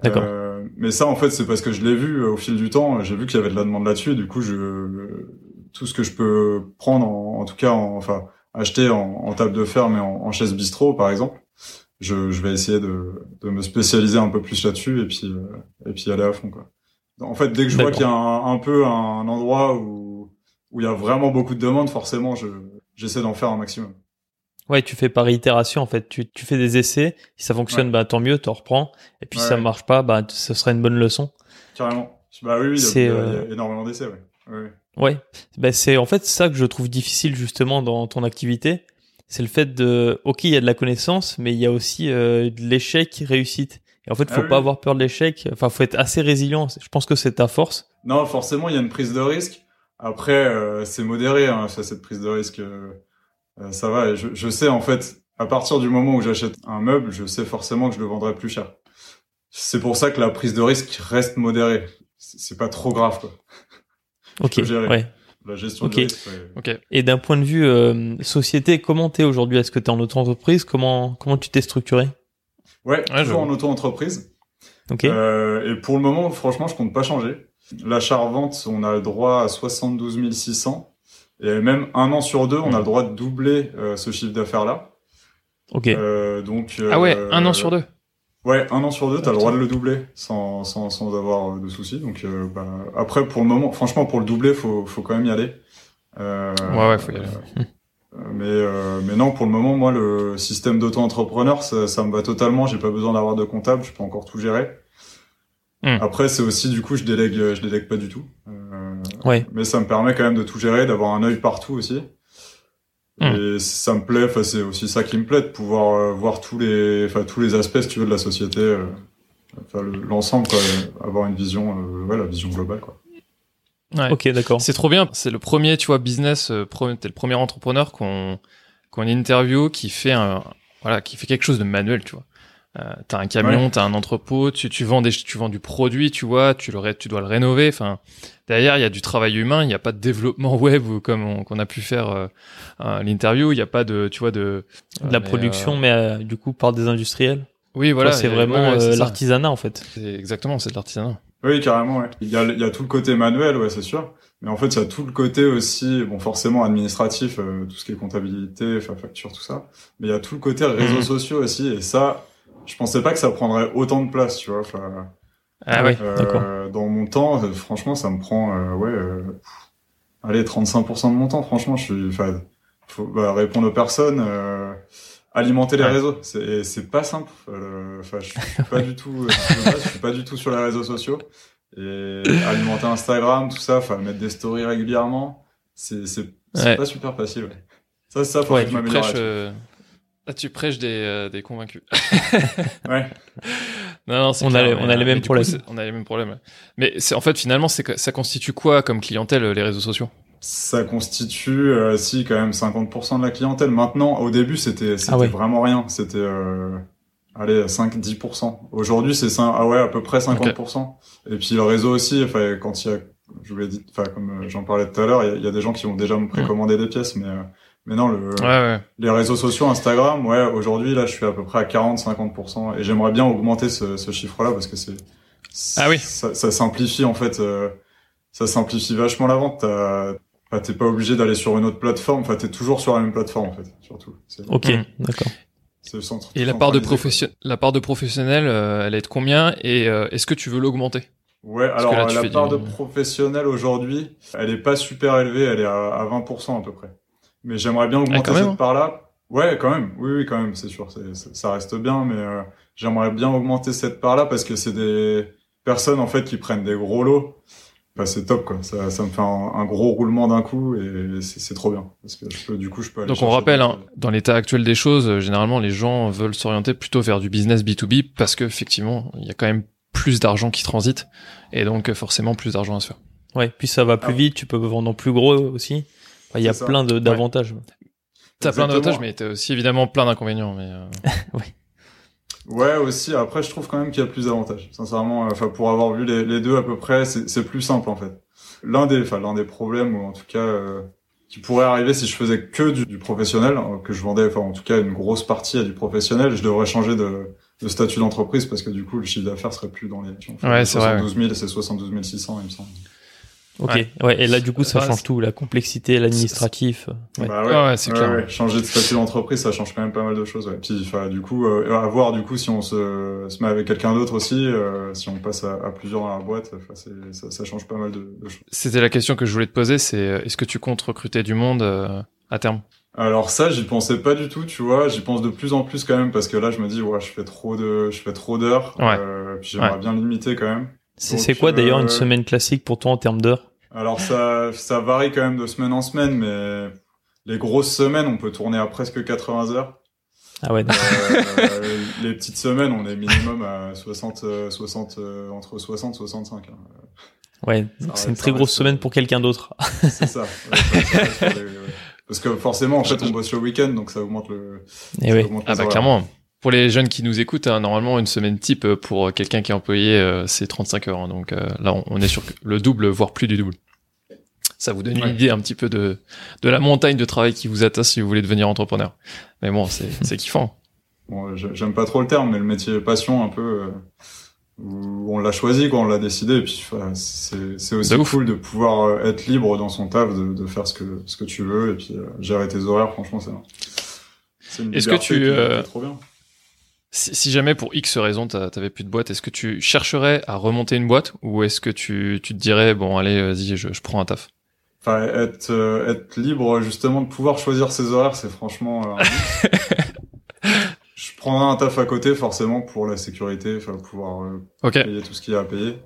D'accord. Euh, mais ça, en fait, c'est parce que je l'ai vu euh, au fil du temps. J'ai vu qu'il y avait de la demande là-dessus. Du coup, je tout ce que je peux prendre, en, tout cas, enfin, acheter en, table de ferme et en, chaise bistrot, par exemple, je, je vais essayer de, de, me spécialiser un peu plus là-dessus et puis euh, et puis aller à fond, quoi. En fait, dès que je vois qu'il y a un, un, peu un endroit où où il y a vraiment beaucoup de demandes, forcément, je j'essaie d'en faire un maximum. Ouais, tu fais par itération en fait. Tu, tu fais des essais. Si ça fonctionne, bah tant mieux, t'en reprends. Et puis si ça marche pas, bah ce serait une bonne leçon. Carrément. Bah oui, il y, a, euh, énormément d'essais. Ouais. Ouais. ouais. Bah, c'est en fait ça que je trouve difficile justement dans ton activité. C'est le fait de, ok, il y a de la connaissance, mais il y a aussi euh, de l'échec réussite. Et en fait, faut ah pas avoir peur de l'échec. Enfin, faut être assez résilient. Je pense que c'est ta force. Non, forcément, il y a une prise de risque. Après, euh, c'est modéré, hein, cette prise de risque. Euh, ça va. Je, je, sais en fait, à partir du moment où j'achète un meuble, je sais forcément que je le vendrai plus cher. C'est pour ça que la prise de risque reste modérée. C'est pas trop grave, quoi. Ok. Ouais. La gestion okay. risque. Ok. Et d'un point de vue euh, société, comment t'es aujourd'hui? Est-ce que t'es en auto-entreprise? Comment comment tu t'es structuré? Ouais, toujours en auto-entreprise. Ok. Euh, et pour le moment, franchement, je compte pas changer. L'achat-revente, on a le droit à 72 600. Et même un an sur deux, on a le droit de doubler euh, ce chiffre d'affaires-là. Ok. Euh, donc. ah ouais, un an sur deux. Ouais, un an sur deux, t'as le droit de le doubler sans, sans, sans avoir de soucis. Donc euh, bah, après, pour le moment, franchement, pour le doubler, faut, faut quand même y aller. Euh, ouais, ouais, faut y aller. mais, mais non, pour le moment, moi, le système d'auto-entrepreneur, ça, ça, me va totalement. J'ai pas besoin d'avoir de comptable, je peux encore tout gérer. Hmm. Après, c'est aussi du coup, je délègue, je délègue pas du tout. Ouais. Mais ça me permet quand même de tout gérer, d'avoir un œil partout aussi. Hmm. Et ça me plaît, enfin c'est aussi ça qui me plaît, de pouvoir euh, voir tous les, enfin tous les aspects, si tu veux, de la société, euh, enfin l'ensemble, quoi, avoir une vision, euh, ouais, la vision globale, quoi. Ouais. Ok, d'accord. C'est trop bien. C'est le premier, tu vois, business. Euh, t'es le premier entrepreneur qu'on qu'on interview qui fait un, voilà, qui fait quelque chose de manuel, tu vois. Euh, t'as un camion, t'as un entrepôt, tu, tu vends des, tu vends du produit, tu vois, tu le, tu dois le rénover. Enfin, derrière, il y a du travail humain, il n'y a pas de développement web ou comme on, qu'on a pu faire euh, euh, l'interview, il n'y a pas de, tu vois, de, de la production, mais du coup par des industriels. Oui, voilà. C'est vraiment l'artisanat en fait. C'est exactement, c'est de l'artisanat. Oui, carrément, ouais. Il y a, il y a tout le côté manuel, ouais, c'est sûr. Mais en fait, il y a tout le côté aussi, bon, forcément administratif, euh, tout ce qui est comptabilité, facture, tout ça. Mais il y a tout le côté réseaux mmh. sociaux aussi. Et ça, je pensais pas que ça prendrait autant de place, tu vois. Enfin, ah oui, euh, d'accord. Dans mon temps, euh, franchement, ça me prend, euh, ouais, euh, allez, 35% de mon temps. Franchement, je suis, enfin, faut bah, répondre aux personnes, euh, alimenter les réseaux. C'est, c'est pas simple. Enfin, je suis pas du tout, je suis pas du tout sur les réseaux sociaux. Et alimenter Instagram, tout ça, enfin, mettre des stories régulièrement, c'est, c'est, c'est pas super facile. Ouais. Ça, ça, faut ouais, que je m'améliore. Ah, tu prêches des, euh, des convaincus. ouais. Non, non, on, a, on a les mêmes problèmes. on a les mêmes problèmes. Mais c'est en fait finalement, c'est ça constitue quoi comme clientèle les réseaux sociaux? Ça constitue, euh, si quand même 50% de la clientèle. Maintenant, au début, c'était c'était ah vraiment rien. C'était euh, allez 5-10%. Aujourd'hui, c'est. Ah ouais, à peu près 50%. Et puis le réseau aussi. Enfin, quand il y a, je vous l'ai dit, enfin comme j'en parlais tout à l'heure, il y, a des gens qui vont déjà me précommander des pièces, mais mais non, le, les réseaux sociaux, Instagram, ouais, aujourd'hui, là, je suis à peu près à 40-50%. Et j'aimerais bien augmenter ce, ce chiffre-là parce que c'est, ah oui. ça, ça, simplifie, en fait, euh, ça simplifie vachement la vente. T'as, t'es pas obligé d'aller sur une autre plateforme. Enfin, t'es toujours sur la même plateforme, en fait, surtout. Ok, mmh. d'accord. C'est le centre. Et la part de profession, la part de professionnel, euh, elle est de combien Et euh, est-ce que tu veux l'augmenter? Ouais, alors la part de professionnel aujourd'hui, elle est pas super élevée, elle est à, à 20% à peu près. Mais j'aimerais bien augmenter ah, cette part-là. Ouais, quand même. Oui, oui, quand même, c'est sûr. ça reste bien, mais euh, j'aimerais bien augmenter cette part-là parce que c'est des personnes en fait qui prennent des gros lots. Bah, c'est top quoi. Ça, ça me fait un, gros roulement d'un coup et c'est trop bien parce que je peux, du coup je peux. Aller Donc on rappelle, hein, dans l'état actuel des choses, euh, généralement les gens veulent s'orienter plutôt vers du business B2B parce que effectivement il y a quand même plus d'argent qui transite et donc euh, forcément plus d'argent à se faire. Ouais, puis ça va plus ah. vite, tu peux vendre en plus gros aussi. Il y a plein d'avantages. Ouais. T'as plein d'avantages, mais t'as aussi évidemment plein d'inconvénients. Mais euh... oui. Ouais, aussi. Après, je trouve quand même qu'il y a plus d'avantages. Sincèrement, enfin, pour avoir vu les, les deux à peu près, c'est plus simple en fait. L'un des, enfin, l'un des problèmes, ou en tout cas, euh, qui pourrait arriver si je faisais que du, du, professionnel, euh, que je vendais, enfin, en tout cas, une grosse partie à du professionnel, je devrais changer de, de statut d'entreprise parce que du coup, le chiffre d'affaires serait plus dans les. ouais, c'est vrai. 72 000, c'est 72 600, il me semble. Ok, ouais. et là du coup ça change tout, la complexité, l'administratif. Ouais. Bah ouais, ouais c'est clair. Changer de statut d'entreprise, ça change quand même pas mal de choses. Ouais. Puis enfin, du coup, euh, à voir du coup si on se, se met avec quelqu'un d'autre aussi, euh, si on passe à, à, plusieurs dans la boîte, ça, ça, change pas mal de, de choses. C'était la question que je voulais te poser, c'est euh, est-ce que tu comptes recruter du monde euh, à terme? Alors ça, j'y pensais pas du tout, tu vois. J'y pense de plus en plus quand même parce que là, je me dis, ouais, je fais trop de, je fais trop d'heures. Ouais. Euh, puis j'aimerais bien limiter quand même. C'est quoi d'ailleurs une euh, semaine classique pour toi en termes d'heures? Alors ça, ça varie quand même de semaine en semaine, mais les grosses semaines, on peut tourner à presque 80 heures. Ah ouais. Euh, les petites semaines, on est minimum à 60, 60 euh, entre 60 65. Hein. Ouais, c'est une très grosse semaine pour quelqu'un d'autre. c'est ça. Parce que forcément, en fait, on bosse le week-end, donc ça augmente le. Et eh oui. ah bah clairement. Pour les jeunes qui nous écoutent, hein, normalement une semaine type euh, pour quelqu'un qui est employé, euh, c'est 35 heures. Hein. donc euh, là, on, est sur le double, voire plus du double. Ça vous donne une idée un petit peu de, de la montagne de travail qui vous attend si vous voulez devenir entrepreneur. Mais bon, c'est kiffant. Bon, j'aime pas trop le terme, mais le métier passion un peu, où on l'a choisi, quoi, on l'a décidé, et puis c'est aussi cool de pouvoir être libre dans son taf, de, de, faire ce que ce que tu veux, et puis gérer tes horaires. Franchement, c'est. Est-ce que tu trop bien. Si, jamais pour X raison t'avais plus de boîte, est-ce que tu chercherais à remonter une boîte ou est-ce que tu, tu te dirais bon allez vas-y je, je prends un taf? Enfin être euh, être libre justement de pouvoir choisir ses horaires c'est franchement. Euh, je prendrais un taf à côté forcément pour la sécurité, enfin pouvoir euh, payer tout ce qu'il y a à payer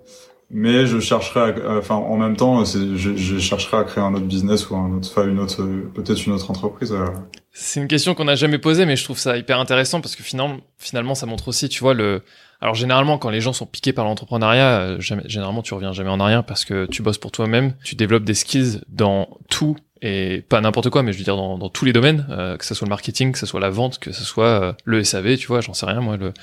mais je chercherai, enfin en même temps, je, je, chercherai à créer un autre business ou un autre, une autre, peut-être une autre entreprise. Euh. C'est une question qu'on n'a jamais posée, mais je trouve ça hyper intéressant parce que finalement, finalement, ça montre aussi, tu vois, le. Alors généralement, quand les gens sont piqués par l'entrepreneuriat, euh, généralement tu reviens jamais en arrière parce que tu bosses pour toi-même, tu développes des skills dans tout et pas n'importe quoi, mais je veux dire dans, tous les domaines, euh, que ce soit le marketing, que ce soit la vente, que ce soit le SAV, tu vois, j'en sais rien moi, le...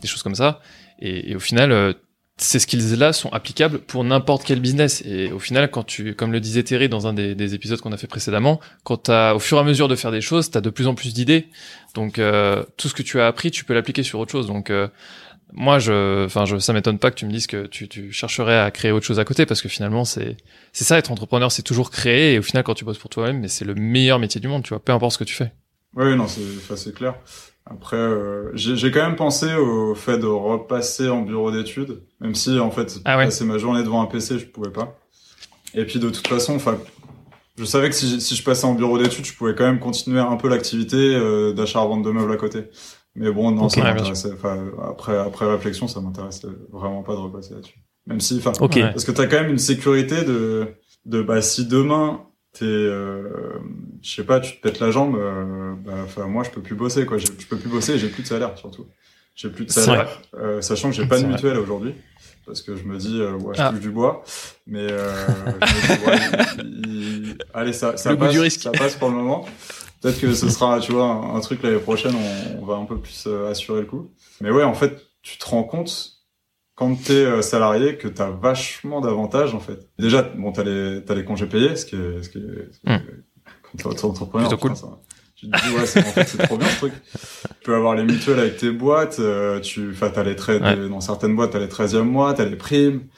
des choses comme ça. Et au final, ces skills-là sont applicables pour n'importe quel business. Et au final, quand tu, comme le disait Terry dans un des, des épisodes qu'on a fait précédemment, quand t'as, au fur et à mesure de faire des choses, t'as de plus en plus d'idées. Donc, euh, tout ce que tu as appris, tu peux l'appliquer sur autre chose. Donc, euh, moi, je, enfin, je, ça m'étonne pas que tu me dises que tu, tu chercherais à créer autre chose à côté, parce que finalement, c'est, c'est ça, être entrepreneur, c'est toujours créer, et au final, quand tu bosses pour toi-même, mais c'est le meilleur métier du monde, tu vois, peu importe ce que tu fais. Oui, non, c'est, c'est clair. Après, euh, j'ai quand même pensé au fait de repasser en bureau d'études, même si en fait, ah passer ma journée devant un PC, je pouvais pas. Et puis de toute façon, enfin, je savais que si, si, je passais en bureau d'études, je pouvais quand même continuer un peu l'activité euh, d'achat-revente de meubles à côté. Mais bon, non, ça m'intéressait. Enfin, après, après réflexion, ça m'intéressait vraiment pas de repasser là-dessus. Même si, enfin, parce que t'as quand même une sécurité de, de, bah, si demain t'es, euh, je sais pas, tu te pètes la jambe, euh, bah, enfin, moi, je peux plus bosser, quoi. Je peux plus bosser, j'ai plus de salaire, surtout. J'ai plus de salaire, euh, sachant que j'ai pas de mutuelle aujourd'hui parce que je me dis euh, ouais, je ah. touche du bois mais euh, dis, ouais, allez ça ça passe ça passe pour le moment Peut-être que ce sera, tu vois, un, truc l'année prochaine, on, va un peu plus assurer le coup. Mais ouais, en fait, tu te rends compte quand t'es euh, salarié que t'as vachement d'avantages en fait. Déjà, bon, t'as les t'as les congés payés, ce qui est ce qui est, ce hmm. quand t'es entrepreneur. Plutôt cool. Ça, tu te dis ouais, c'est en fait trop bien ce truc. Tu peux avoir les mutuelles avec tes boîtes, euh, tu, enfin t'as les dans certaines boîtes, t'as les 13e mois, t'as les primes.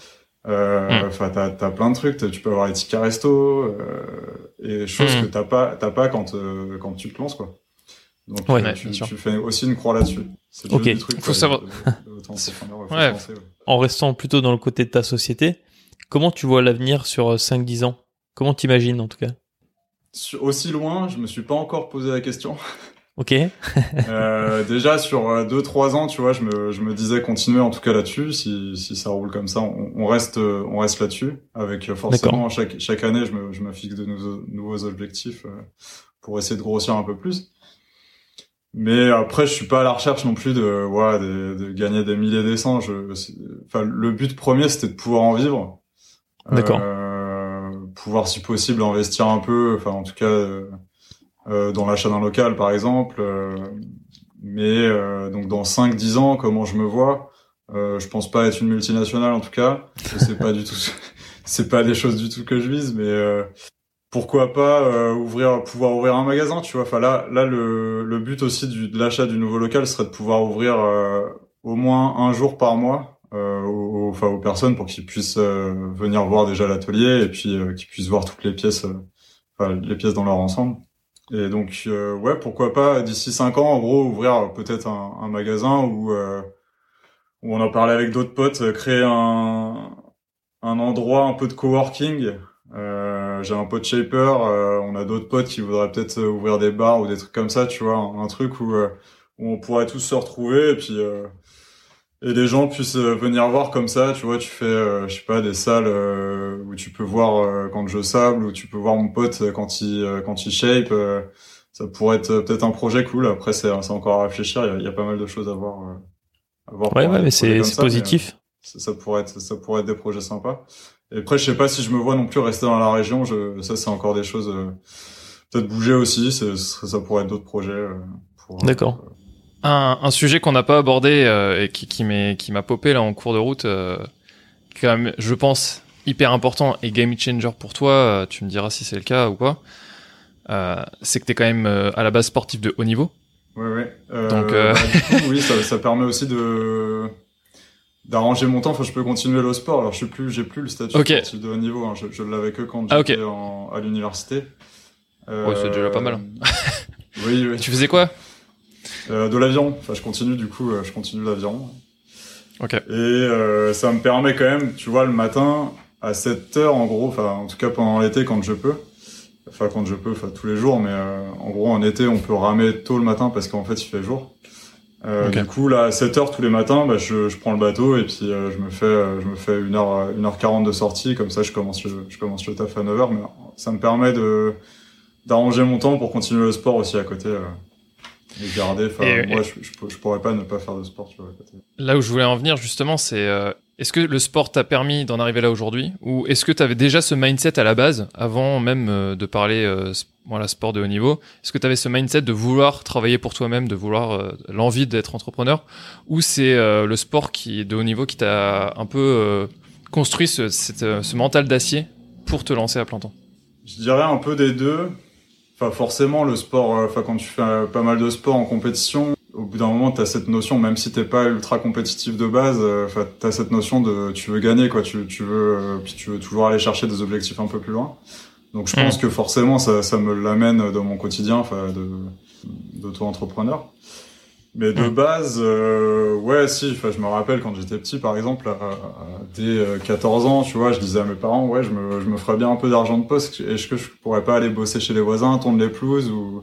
Euh, hmm. Enfin, t'as as plein de trucs. Tu peux avoir les tickets resto euh, et choses hmm. que t'as pas t'as pas quand euh, quand tu te lances quoi. Donc ouais, tu, tu, fais aussi une croix là-dessus. Ok. Truc, Faut savoir. ouais. En restant plutôt dans le côté de ta société, comment tu vois l'avenir sur 5-10 ans? Comment t'imagines en tout cas? Aussi loin, je me suis pas encore posé la question. Ok. euh, déjà sur euh, deux trois ans, tu vois, je me je me disais continuer en tout cas là-dessus. Si si ça roule comme ça, on, on reste on reste là-dessus. Avec euh, forcément chaque chaque année, je me je me fixe de nouveaux nouveaux objectifs euh, pour essayer de grossir un peu plus. Mais après, je suis pas à la recherche non plus de ouais, de, de gagner des milliers des cents. Je, enfin, le but premier, c'était de pouvoir en vivre. D'accord. Euh, pouvoir, si possible, investir un peu. Enfin, en tout cas euh, dans l'achat d'un local par exemple. Euh, mais euh, donc dans 5-10 ans, comment je me vois Je pense pas être une multinationale en tout cas. C'est pas du tout, c'est pas des choses du tout que je vise, mais pourquoi pas ouvrir pouvoir ouvrir un magasin tu vois là là le, but aussi de l'achat du nouveau local serait de pouvoir ouvrir au moins un jour par mois euh, aux, enfin aux personnes pour qu'ils puissent venir voir déjà l'atelier et puis qu'ils puissent voir toutes les pièces les pièces dans leur ensemble et donc, euh, ouais, pourquoi pas, d'ici cinq ans, en gros, ouvrir peut-être un, magasin où, euh, on en parlait avec d'autres potes, euh, créer un, endroit un peu de coworking. Euh, J'ai un pote shaper, euh, on a d'autres potes qui voudraient peut-être ouvrir des bars ou des trucs comme ça, tu vois, un, truc où, où on pourrait tous se retrouver et puis et les gens puissent euh, venir voir comme ça, tu vois, tu fais, euh, je sais pas, des salles euh, où tu peux voir quand je sable, où tu peux voir mon pote quand il quand il shape. ça pourrait être peut-être un projet cool. Après, c'est encore à réfléchir. Il y a, y a, pas mal de choses à voir. à voir ouais, ouais, mais c'est positif. ça, pourrait être ça pourrait être des projets sympas. Et après, je sais pas si je me vois non plus rester dans la région. Je, ça, c'est encore des choses. peut-être bouger aussi. Ça, ça pourrait être d'autres projets. D'accord. Un, sujet qu'on n'a pas abordé euh, et qui, qui m'a popé là en cours de route, euh, quand même, je pense, hyper important et game changer pour toi, euh, tu me diras si c'est le cas ou pas, c'est que tu es quand même à la base sportif de haut niveau. Ouais, ouais. Donc, bah, oui, ça, ça, permet aussi de d'arranger mon temps. Enfin, je peux continuer le sport. Alors, je suis plus, j'ai plus le statut sportif de haut niveau. Hein. Je, je l'avais que quand ah, j'étais à l'université. ouais, c'est déjà pas mal. oui, oui. Tu faisais quoi euh, de l'avion. Enfin, je continue du coup, euh, je continue l'avion. Ok. Et euh, ça me permet quand même, tu vois, le matin à 7 heures en gros, enfin en tout cas pendant l'été quand je peux. Enfin quand je peux, enfin tous les jours, mais en gros en été on peut ramer tôt le matin parce qu'en fait il fait jour. Euh, Du coup, là, à 7 heures tous les matins, bah, je, je prends le bateau et puis je me fais, je me fais une heure, une heure 40 de sortie. Comme ça, je commence, le, je commence le taf à 9 heures. Mais ça me permet de d'arranger mon temps pour continuer le sport aussi à côté. Et garder, moi, Je, je, pourrais pas ne pas faire de sport, tu vois, Là où je voulais en venir, justement, c'est euh, est-ce que le sport t'a permis d'en arriver là aujourd'hui? Ou est-ce que tu avais déjà ce mindset à la base, avant même euh, de parler euh, voilà, sport de haut niveau Est-ce que tu avais ce mindset de vouloir travailler pour toi-même, de vouloir euh, l'envie d'être entrepreneur? Ou c'est le sport qui de haut niveau qui t'a un peu construit ce, mental d'acier pour te lancer à plein temps? Je dirais un peu des deux. Enfin, forcément, le sport, euh, enfin, quand tu fais euh, pas mal de sport en compétition, au bout d'un moment, t'as cette notion, même si t'es pas ultra compétitif de base, enfin, t'as cette notion de tu veux gagner, quoi. Tu, tu veux, puis tu veux toujours aller chercher des objectifs un peu plus loin. Donc je pense mm. que forcément ça, ça me l'amène dans mon quotidien, enfin de d'auto-entrepreneur. Mais de mm. base, euh, ouais, si. Enfin, je me rappelle quand j'étais petit, par exemple, dès 14 euh, ans, tu vois, je disais à mes parents, ouais, je me, je me ferais bien un peu d'argent de poste. Est-ce que je pourrais pas aller bosser chez les voisins, tondre les pelouses ou,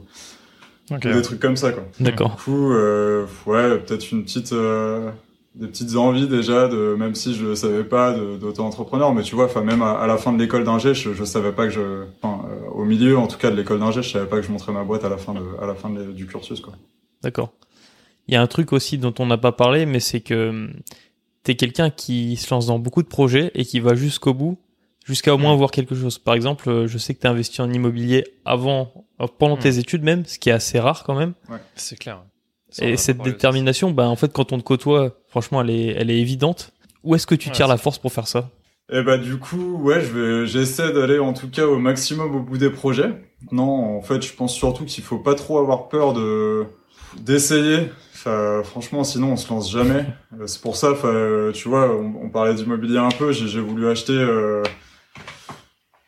des trucs comme ça, quoi. D'accord. Du coup, euh, ouais, peut-être une petite, euh, des petites envies déjà de même si je savais pas d'auto-entrepreneur mais tu vois enfin même à, la fin de l'école d'ingé je, je savais pas que je enfin euh, au milieu en tout cas de l'école d'ingé je savais pas que je montrais ma boîte à la fin de à la fin du cursus quoi. D'accord. Il y a un truc aussi dont on n'a pas parlé mais c'est que hum, t'es quelqu'un qui se lance dans beaucoup de projets et qui va jusqu'au bout jusqu'à au moins voir quelque chose. Par exemple euh, je sais que tu as investi en immobilier avant euh, pendant tes études même ce qui est assez rare quand même. Ouais, c'est clair et cette détermination, bah, en fait, quand on te côtoie, franchement, elle est, elle est évidente. Où est-ce que tu tires la force pour faire ça? Eh bah, du coup, ouais, je vais, j'essaie d'aller en tout cas au maximum au bout des projets. Non, en fait, je pense surtout qu'il faut pas trop avoir peur de, d'essayer. Enfin, franchement, sinon, on se lance jamais. Euh, c'est pour ça, enfin, tu vois, on, parlait d'immobilier un peu. J'ai, voulu acheter, euh,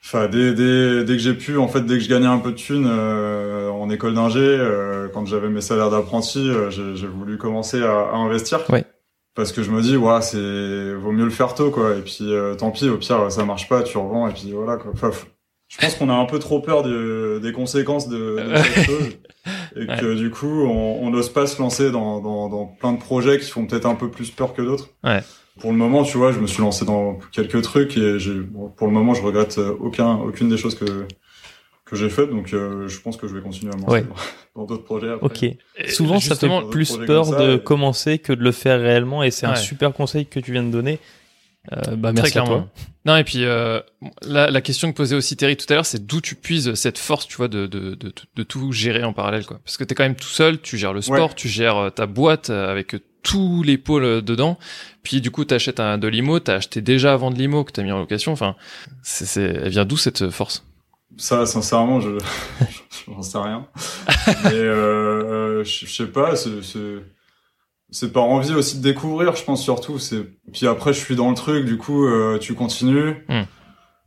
Enfin, dès, dès, dès que j'ai pu, en fait, dès que je gagnais un peu de thunes euh, en école d'ingé, euh, quand j'avais mes salaires d'apprenti, euh, j'ai voulu commencer à, à investir. Ouais. Parce que je me dis, ouais, c'est vaut mieux le faire tôt, quoi. Et puis, tant pis, au pire, ça marche pas, tu revends, et puis voilà, quoi. Enfin, je pense qu'on a un peu trop peur de, des conséquences de, de cette chose. Et que du coup, on n'ose pas se lancer dans, dans, dans plein de projets qui font peut-être un peu plus peur que d'autres. Ouais pour le moment, tu vois, je me suis lancé dans quelques trucs et j'ai, pour le moment, je regrette aucun, aucune des choses que que j'ai faites. Donc, euh, je pense que je vais continuer à lancer dans d'autres projets. Après. Ok. Et Souvent, ça fait plus peur de commencer que de le faire réellement, et c'est un super conseil que tu viens de donner. Euh, bah, merci à toi. Non, et puis euh, la, la, question que posait aussi Terry tout à l'heure, c'est d'où tu puises cette force, tu vois, de, de, de, de tout gérer en parallèle, quoi. Parce que t'es quand même tout seul, tu gères le sport, tu gères euh, ta boîte avec tous les pôles euh, dedans. Puis du coup, t'achètes un de l'IMO, t'as acheté déjà avant de l'IMO que t'as mis en location. Enfin, c'est, c'est, elle vient d'où cette force? Ça, sincèrement, je, j'en sais rien. Mais euh, je, sais pas. C'est, c'est, c'est par envie aussi de découvrir, je pense surtout. C'est puis après, je suis dans le truc. Du coup, euh, tu continues. Hmm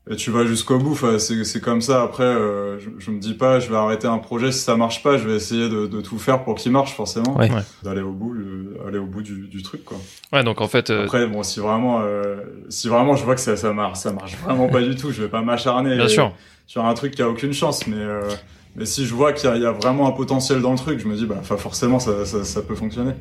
et tu vas jusqu'au bout. Enfin, c'est c'est comme ça. Après, euh, je, je, me dis pas, je vais arrêter un projet si ça marche pas. Je vais essayer de, de tout faire pour qu'il marche forcément. Ouais. D'aller au bout, euh, aller au bout du, du, truc quoi. Ouais, donc en fait. Euh, Après, bon, si vraiment, si vraiment je vois que ça ça marche, ça marche vraiment pas du tout, je vais pas m'acharner. Bien sûr. Sur un truc qui a aucune chance, mais mais si je vois qu'il y, y, a vraiment un potentiel dans le truc, je me dis bah forcément ça, ça, ça, peut fonctionner.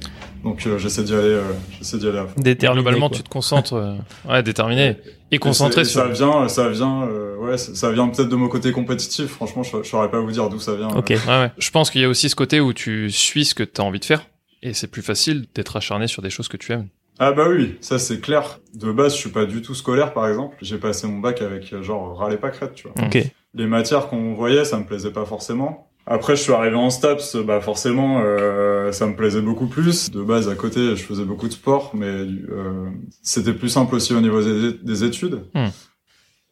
Donc euh, j'essaie d'y aller, euh, j'essaie d'y aller à fond. Déterminé, Globalement, tu te concentres, euh, ouais, déterminé et, concentré sur. Ça vient, ça vient, euh, ouais, ça vient peut-être de mon côté compétitif. Franchement, je, je saurais pas vous dire d'où ça vient. Ok. Ouais, ouais. Je pense qu'il y a aussi ce côté où tu suis ce que tu as envie de faire et c'est plus facile d'être acharné sur des choses que tu aimes. Ah bah oui, ça c'est clair. De base, je suis pas du tout scolaire, par exemple. J'ai passé mon bac avec genre râler pas crête, tu vois. Ok les matières qu'on voyait, ça me plaisait pas forcément. Après, je suis arrivé en STAPS, bah forcément, euh, ça me plaisait beaucoup plus. De base, à côté, je faisais beaucoup de sport, mais euh, c'était plus simple aussi au niveau des, études. Hmm.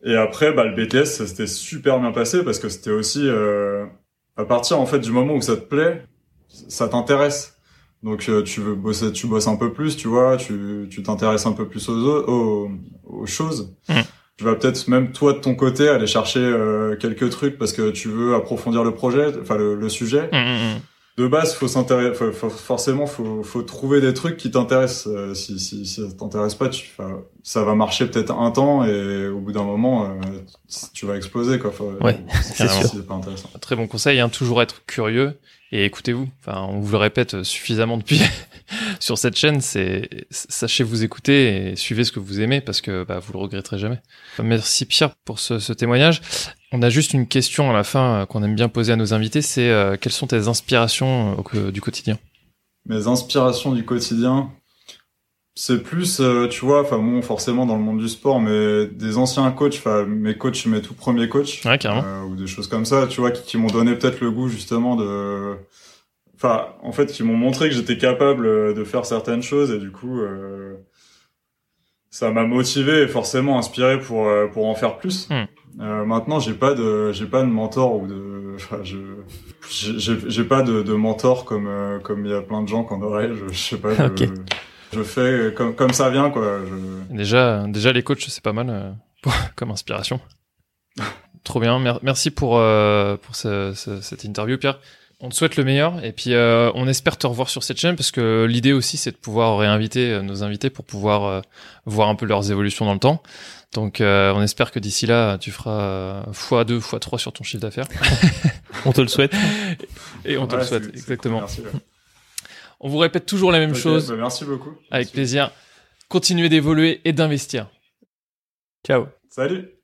Et après, bah, le BTS, ça s'était super bien passé parce que c'était aussi euh, à partir en fait du moment où ça te plaît, ça t'intéresse. Donc euh, tu veux bosser, tu bosses un peu plus, tu vois, tu tu t'intéresses un peu plus aux, aux, aux choses. Hmm tu vas peut-être même toi de ton côté aller chercher euh, quelques trucs parce que tu veux approfondir le projet, enfin le, le sujet. Mmh, mmh, mmh. De base, faut s'intéresser, faut, forcément, faut, faut trouver des trucs qui t'intéressent. Euh, si, si, si ça t'intéresse pas, tu, ça va marcher peut-être un temps et au bout d'un moment, euh, tu vas exploser quoi. ouais, c'est pas intéressant. Très bon conseil, hein, toujours être curieux et écoutez-vous. Enfin, on vous le répète suffisamment depuis sur cette chaîne. C'est sachez vous écouter et suivez ce que vous aimez parce que bah, vous le regretterez jamais. Merci Pierre pour ce, témoignage. On a juste une question à la fin euh, qu'on aime bien poser à nos invités. C'est euh, quelles sont tes inspirations euh, du quotidien? Mes inspirations du quotidien, c'est plus, tu vois, enfin bon, forcément dans le monde du sport, mais des anciens coachs, enfin mes coachs, mes tout premiers coachs, ouais, carrément. ou des choses comme ça, tu vois, qui, qui m'ont donné peut-être le goût justement de, enfin, en fait, qui m'ont montré que j'étais capable de faire certaines choses et du coup, euh, ça m'a motivé et forcément inspiré pour pour en faire plus. Euh, maintenant, j'ai pas de, j'ai pas de mentor ou de, enfin, je, j'ai pas de, de mentor comme euh, comme il y a plein de gens qu'on aurait. Je, je sais pas. Je, je, fais comme comme ça vient quoi. Déjà, déjà les coachs c'est pas mal euh, comme inspiration. Trop bien. Merci pour euh, pour ce, cette interview, Pierre. On te souhaite le meilleur et puis euh, on espère te revoir sur cette chaîne parce que l'idée aussi c'est de pouvoir réinviter nos invités pour pouvoir voir un peu leurs évolutions dans le temps. Donc euh, on espère que d'ici là, tu feras x2, x3 sur ton chiffre d'affaires. on te le souhaite. Et on te le souhaite, exactement. Merci, On vous répète toujours la même chose. Bah, merci beaucoup. Avec plaisir. Continuez d'évoluer et d'investir. Ciao. Salut.